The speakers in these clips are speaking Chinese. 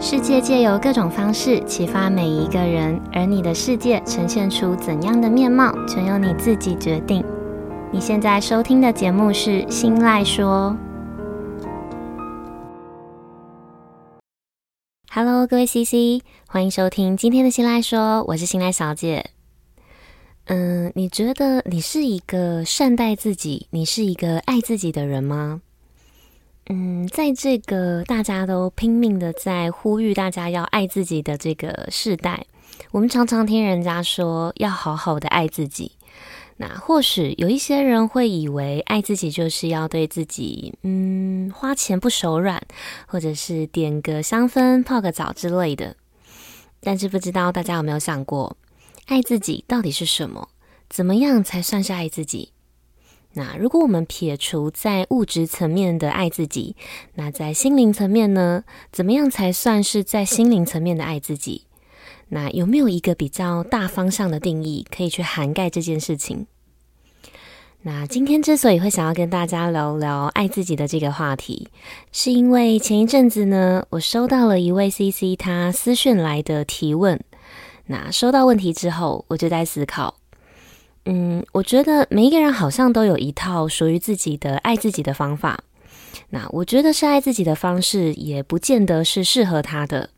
世界借由各种方式启发每一个人，而你的世界呈现出怎样的面貌，全由你自己决定。你现在收听的节目是《新赖说》。Hello，各位 CC，欢迎收听今天的《新赖说》，我是新赖小姐。嗯，你觉得你是一个善待自己，你是一个爱自己的人吗？嗯，在这个大家都拼命的在呼吁大家要爱自己的这个时代，我们常常听人家说要好好的爱自己。那或许有一些人会以为爱自己就是要对自己，嗯，花钱不手软，或者是点个香氛、泡个澡之类的。但是不知道大家有没有想过？爱自己到底是什么？怎么样才算是爱自己？那如果我们撇除在物质层面的爱自己，那在心灵层面呢？怎么样才算是在心灵层面的爱自己？那有没有一个比较大方向的定义可以去涵盖这件事情？那今天之所以会想要跟大家聊聊爱自己的这个话题，是因为前一阵子呢，我收到了一位 CC 他私讯来的提问。那收到问题之后，我就在思考，嗯，我觉得每一个人好像都有一套属于自己的爱自己的方法。那我觉得是爱自己的方式，也不见得是适合他的。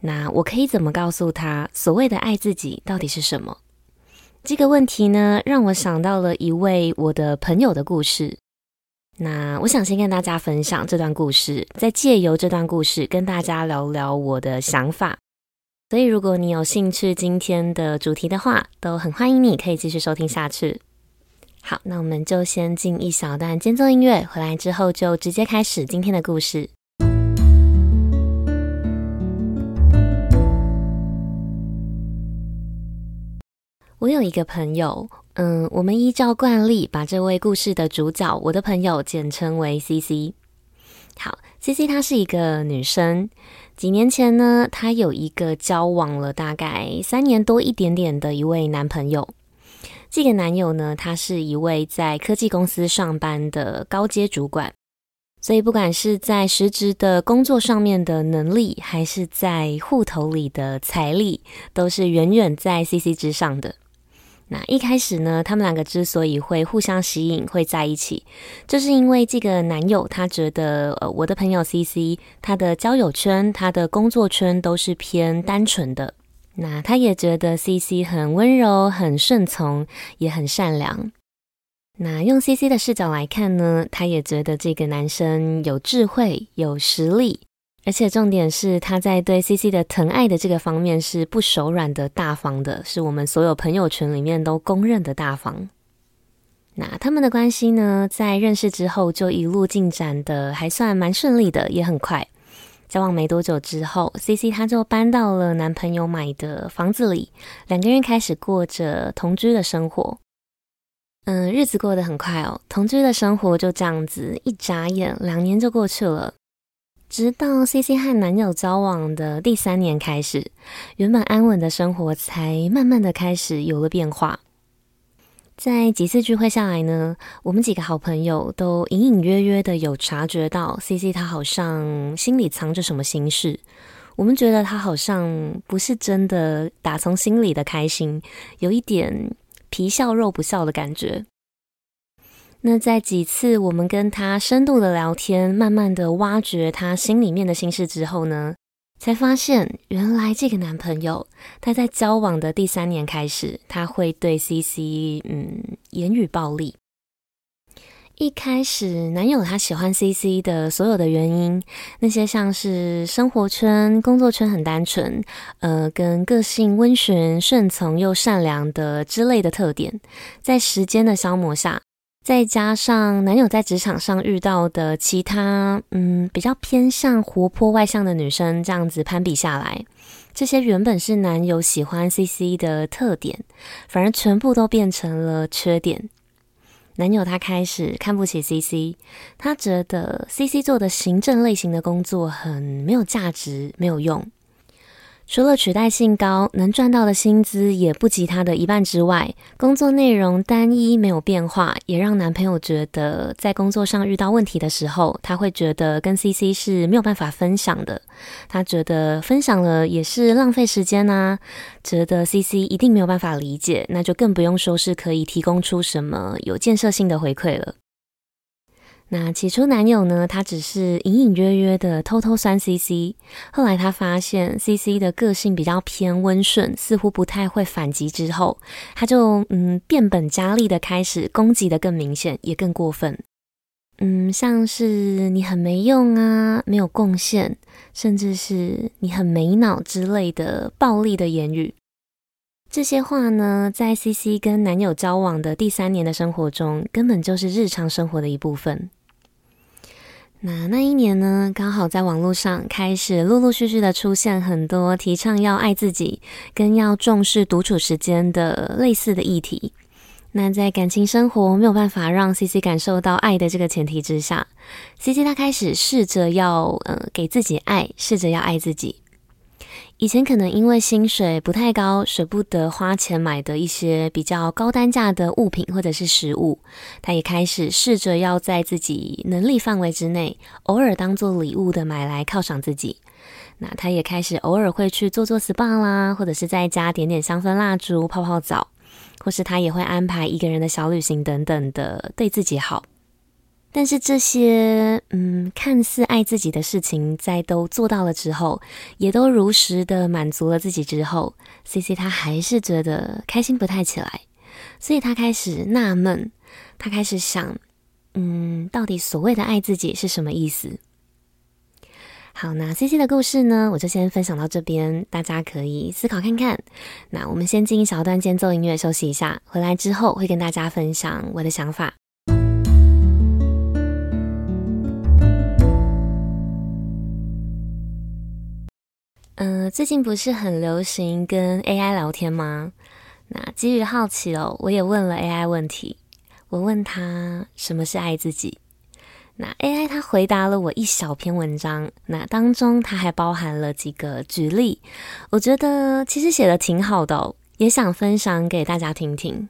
那我可以怎么告诉他，所谓的爱自己到底是什么？这个问题呢，让我想到了一位我的朋友的故事。那我想先跟大家分享这段故事，再借由这段故事跟大家聊聊我的想法。所以，如果你有兴趣今天的主题的话，都很欢迎你可以继续收听下去。好，那我们就先进一小段间奏音乐，回来之后就直接开始今天的故事。我有一个朋友，嗯，我们依照惯例把这位故事的主角，我的朋友简称为 CC。好，CC 她是一个女生。几年前呢，她有一个交往了大概三年多一点点的一位男朋友。这个男友呢，他是一位在科技公司上班的高阶主管，所以不管是在实职的工作上面的能力，还是在户头里的财力，都是远远在 CC 之上的。那一开始呢，他们两个之所以会互相吸引，会在一起，就是因为这个男友他觉得，呃，我的朋友 CC，他的交友圈、他的工作圈都是偏单纯的。那他也觉得 CC 很温柔、很顺从，也很善良。那用 CC 的视角来看呢，他也觉得这个男生有智慧、有实力。而且重点是，他在对 CC 的疼爱的这个方面是不手软的、大方的，是我们所有朋友圈里面都公认的大方。那他们的关系呢，在认识之后就一路进展的还算蛮顺利的，也很快。交往没多久之后，CC 他就搬到了男朋友买的房子里，两个人开始过着同居的生活。嗯，日子过得很快哦，同居的生活就这样子，一眨眼两年就过去了。直到 CC 和男友交往的第三年开始，原本安稳的生活才慢慢的开始有了变化。在几次聚会下来呢，我们几个好朋友都隐隐约约的有察觉到，CC 他好像心里藏着什么心事。我们觉得他好像不是真的打从心里的开心，有一点皮笑肉不笑的感觉。那在几次我们跟他深度的聊天，慢慢的挖掘他心里面的心事之后呢，才发现原来这个男朋友他在交往的第三年开始，他会对 CC 嗯言语暴力。一开始男友他喜欢 CC 的所有的原因，那些像是生活圈、工作圈很单纯，呃，跟个性温驯、顺从又善良的之类的特点，在时间的消磨下。再加上男友在职场上遇到的其他，嗯，比较偏向活泼外向的女生，这样子攀比下来，这些原本是男友喜欢 CC 的特点，反而全部都变成了缺点。男友他开始看不起 CC，他觉得 CC 做的行政类型的工作很没有价值、没有用。除了取代性高，能赚到的薪资也不及他的一半之外，工作内容单一没有变化，也让男朋友觉得在工作上遇到问题的时候，他会觉得跟 CC 是没有办法分享的。他觉得分享了也是浪费时间啊，觉得 CC 一定没有办法理解，那就更不用说是可以提供出什么有建设性的回馈了。那起初男友呢，他只是隐隐约约的偷偷酸 CC，后来他发现 CC 的个性比较偏温顺，似乎不太会反击，之后他就嗯变本加厉的开始攻击的更明显，也更过分，嗯，像是你很没用啊，没有贡献，甚至是你很没脑之类的暴力的言语。这些话呢，在 CC 跟男友交往的第三年的生活中，根本就是日常生活的一部分。那那一年呢，刚好在网络上开始陆陆续续的出现很多提倡要爱自己跟要重视独处时间的类似的议题。那在感情生活没有办法让 CC 感受到爱的这个前提之下，CC 他开始试着要呃给自己爱，试着要爱自己。以前可能因为薪水不太高，舍不得花钱买的一些比较高单价的物品或者是食物，他也开始试着要在自己能力范围之内，偶尔当做礼物的买来犒赏自己。那他也开始偶尔会去做做 SPA 啦，或者是在家点点香氛蜡烛、泡泡澡，或是他也会安排一个人的小旅行等等的，对自己好。但是这些，嗯，看似爱自己的事情，在都做到了之后，也都如实的满足了自己之后，CC 他还是觉得开心不太起来，所以他开始纳闷，他开始想，嗯，到底所谓的爱自己是什么意思？好，那 CC 的故事呢，我就先分享到这边，大家可以思考看看。那我们先进一小段间奏音乐休息一下，回来之后会跟大家分享我的想法。嗯、最近不是很流行跟 AI 聊天吗？那基于好奇哦，我也问了 AI 问题。我问他什么是爱自己？那 AI 他回答了我一小篇文章，那当中它还包含了几个举例，我觉得其实写的挺好的哦，也想分享给大家听听。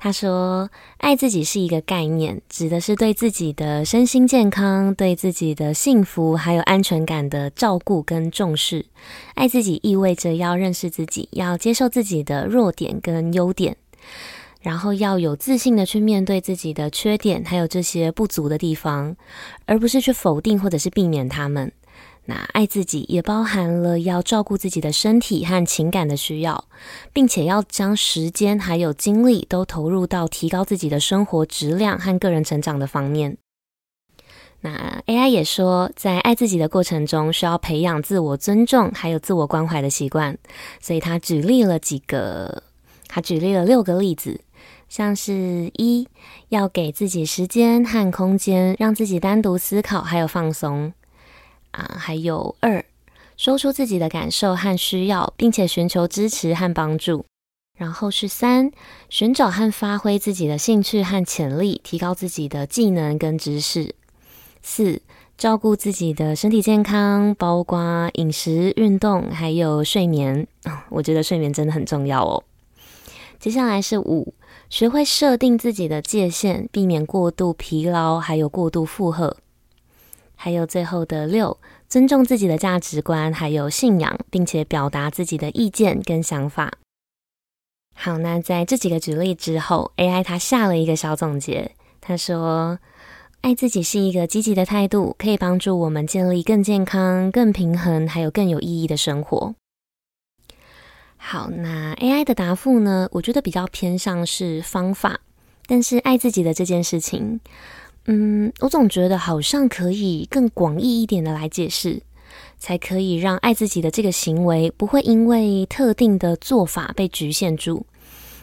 他说：“爱自己是一个概念，指的是对自己的身心健康、对自己的幸福还有安全感的照顾跟重视。爱自己意味着要认识自己，要接受自己的弱点跟优点，然后要有自信的去面对自己的缺点，还有这些不足的地方，而不是去否定或者是避免他们。”那爱自己也包含了要照顾自己的身体和情感的需要，并且要将时间还有精力都投入到提高自己的生活质量和个人成长的方面。那 AI 也说，在爱自己的过程中，需要培养自我尊重还有自我关怀的习惯。所以他举例了几个，他举例了六个例子，像是一要给自己时间和空间，让自己单独思考还有放松。啊，还有二，说出自己的感受和需要，并且寻求支持和帮助。然后是三，寻找和发挥自己的兴趣和潜力，提高自己的技能跟知识。四，照顾自己的身体健康，包括饮食、运动，还有睡眠。我觉得睡眠真的很重要哦。接下来是五，学会设定自己的界限，避免过度疲劳，还有过度负荷。还有最后的六，尊重自己的价值观，还有信仰，并且表达自己的意见跟想法。好，那在这几个举例之后，AI 它下了一个小总结，他说：“爱自己是一个积极的态度，可以帮助我们建立更健康、更平衡，还有更有意义的生活。”好，那 AI 的答复呢，我觉得比较偏向是方法，但是爱自己的这件事情。嗯，我总觉得好像可以更广义一点的来解释，才可以让爱自己的这个行为不会因为特定的做法被局限住，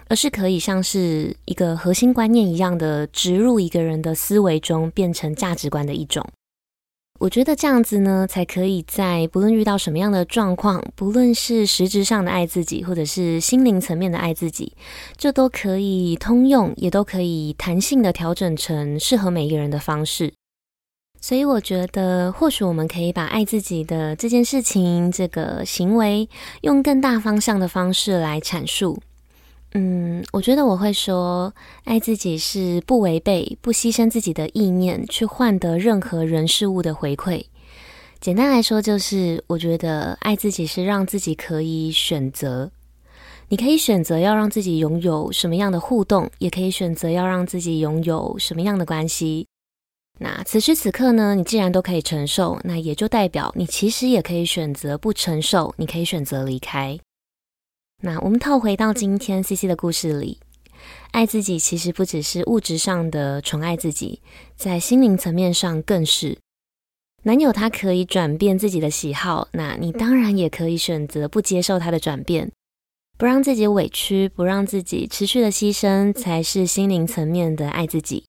而是可以像是一个核心观念一样的植入一个人的思维中，变成价值观的一种。我觉得这样子呢，才可以在不论遇到什么样的状况，不论是实质上的爱自己，或者是心灵层面的爱自己，这都可以通用，也都可以弹性的调整成适合每一个人的方式。所以我觉得，或许我们可以把爱自己的这件事情、这个行为，用更大方向的方式来阐述。嗯，我觉得我会说，爱自己是不违背、不牺牲自己的意念，去换得任何人事物的回馈。简单来说，就是我觉得爱自己是让自己可以选择，你可以选择要让自己拥有什么样的互动，也可以选择要让自己拥有什么样的关系。那此时此刻呢，你既然都可以承受，那也就代表你其实也可以选择不承受，你可以选择离开。那我们套回到今天 CC 的故事里，爱自己其实不只是物质上的宠爱自己，在心灵层面上更是。男友他可以转变自己的喜好，那你当然也可以选择不接受他的转变，不让自己委屈，不让自己持续的牺牲，才是心灵层面的爱自己。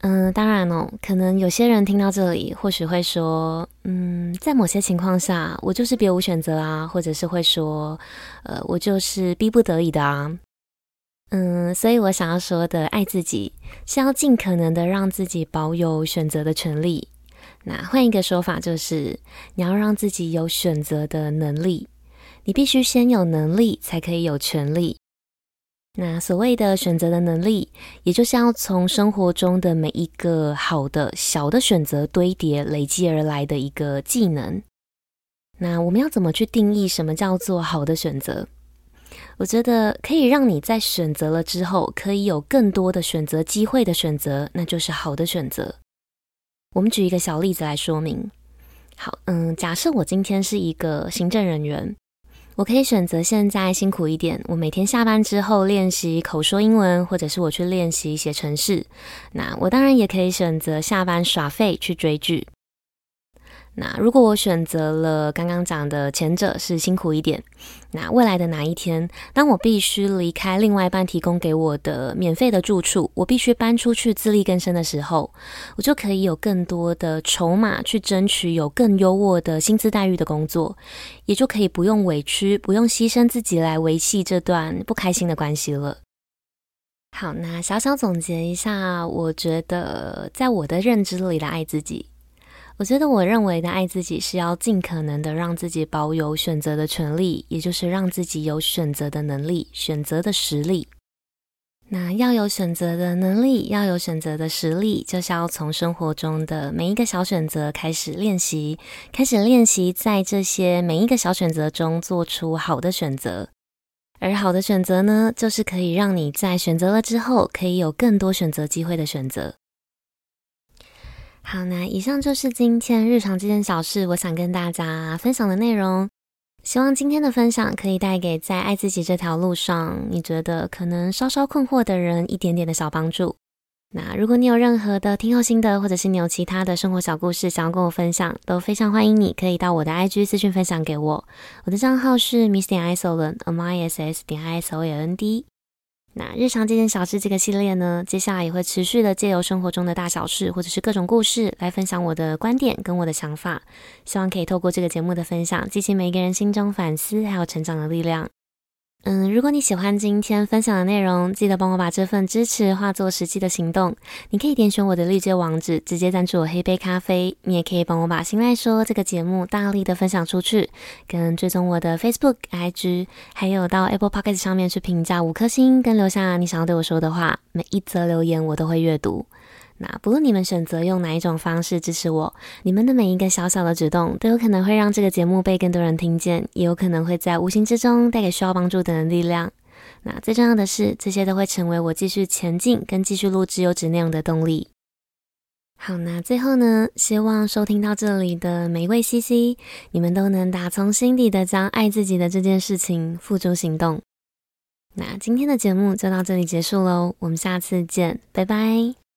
嗯，当然哦，可能有些人听到这里，或许会说，嗯，在某些情况下，我就是别无选择啊，或者是会说，呃，我就是逼不得已的啊。嗯，所以我想要说的，爱自己是要尽可能的让自己保有选择的权利。那换一个说法，就是你要让自己有选择的能力，你必须先有能力，才可以有权利。那所谓的选择的能力，也就是要从生活中的每一个好的小的选择堆叠累积而来的一个技能。那我们要怎么去定义什么叫做好的选择？我觉得可以让你在选择了之后，可以有更多的选择机会的选择，那就是好的选择。我们举一个小例子来说明。好，嗯，假设我今天是一个行政人员。我可以选择现在辛苦一点，我每天下班之后练习口说英文，或者是我去练习写程式。那我当然也可以选择下班耍废去追剧。那如果我选择了刚刚讲的前者是辛苦一点，那未来的哪一天，当我必须离开另外一半提供给我的免费的住处，我必须搬出去自力更生的时候，我就可以有更多的筹码去争取有更优渥的薪资待遇的工作，也就可以不用委屈，不用牺牲自己来维系这段不开心的关系了。好，那小小总结一下，我觉得在我的认知里的爱自己。我觉得我认为的爱自己是要尽可能的让自己保有选择的权利，也就是让自己有选择的能力、选择的实力。那要有选择的能力，要有选择的实力，就是要从生活中的每一个小选择开始练习，开始练习在这些每一个小选择中做出好的选择。而好的选择呢，就是可以让你在选择了之后，可以有更多选择机会的选择。好，那以上就是今天日常这件小事，我想跟大家分享的内容。希望今天的分享可以带给在爱自己这条路上，你觉得可能稍稍困惑的人一点点的小帮助。那如果你有任何的听后心得，或者是你有其他的生活小故事想要跟我分享，都非常欢迎你可以到我的 IG 私讯分享给我。我的账号是 Miss 点 Isoland，M I S S 点 i s o l n d。那日常这件小事这个系列呢，接下来也会持续的借由生活中的大小事，或者是各种故事来分享我的观点跟我的想法，希望可以透过这个节目的分享，激起每一个人心中反思还有成长的力量。嗯，如果你喜欢今天分享的内容，记得帮我把这份支持化作实际的行动。你可以点选我的绿界网址，直接赞助我黑杯咖啡。你也可以帮我把《心赖说》这个节目大力的分享出去，跟追踪我的 Facebook、IG，还有到 Apple Podcast 上面去评价五颗星，跟留下你想要对我说的话。每一则留言我都会阅读。那不论你们选择用哪一种方式支持我，你们的每一个小小的举动都有可能会让这个节目被更多人听见，也有可能会在无形之中带给需要帮助的人力量。那最重要的是，这些都会成为我继续前进跟继续录制优质内容的动力。好，那最后呢，希望收听到这里的每一位 CC，你们都能打从心底的将爱自己的这件事情付诸行动。那今天的节目就到这里结束喽，我们下次见，拜拜。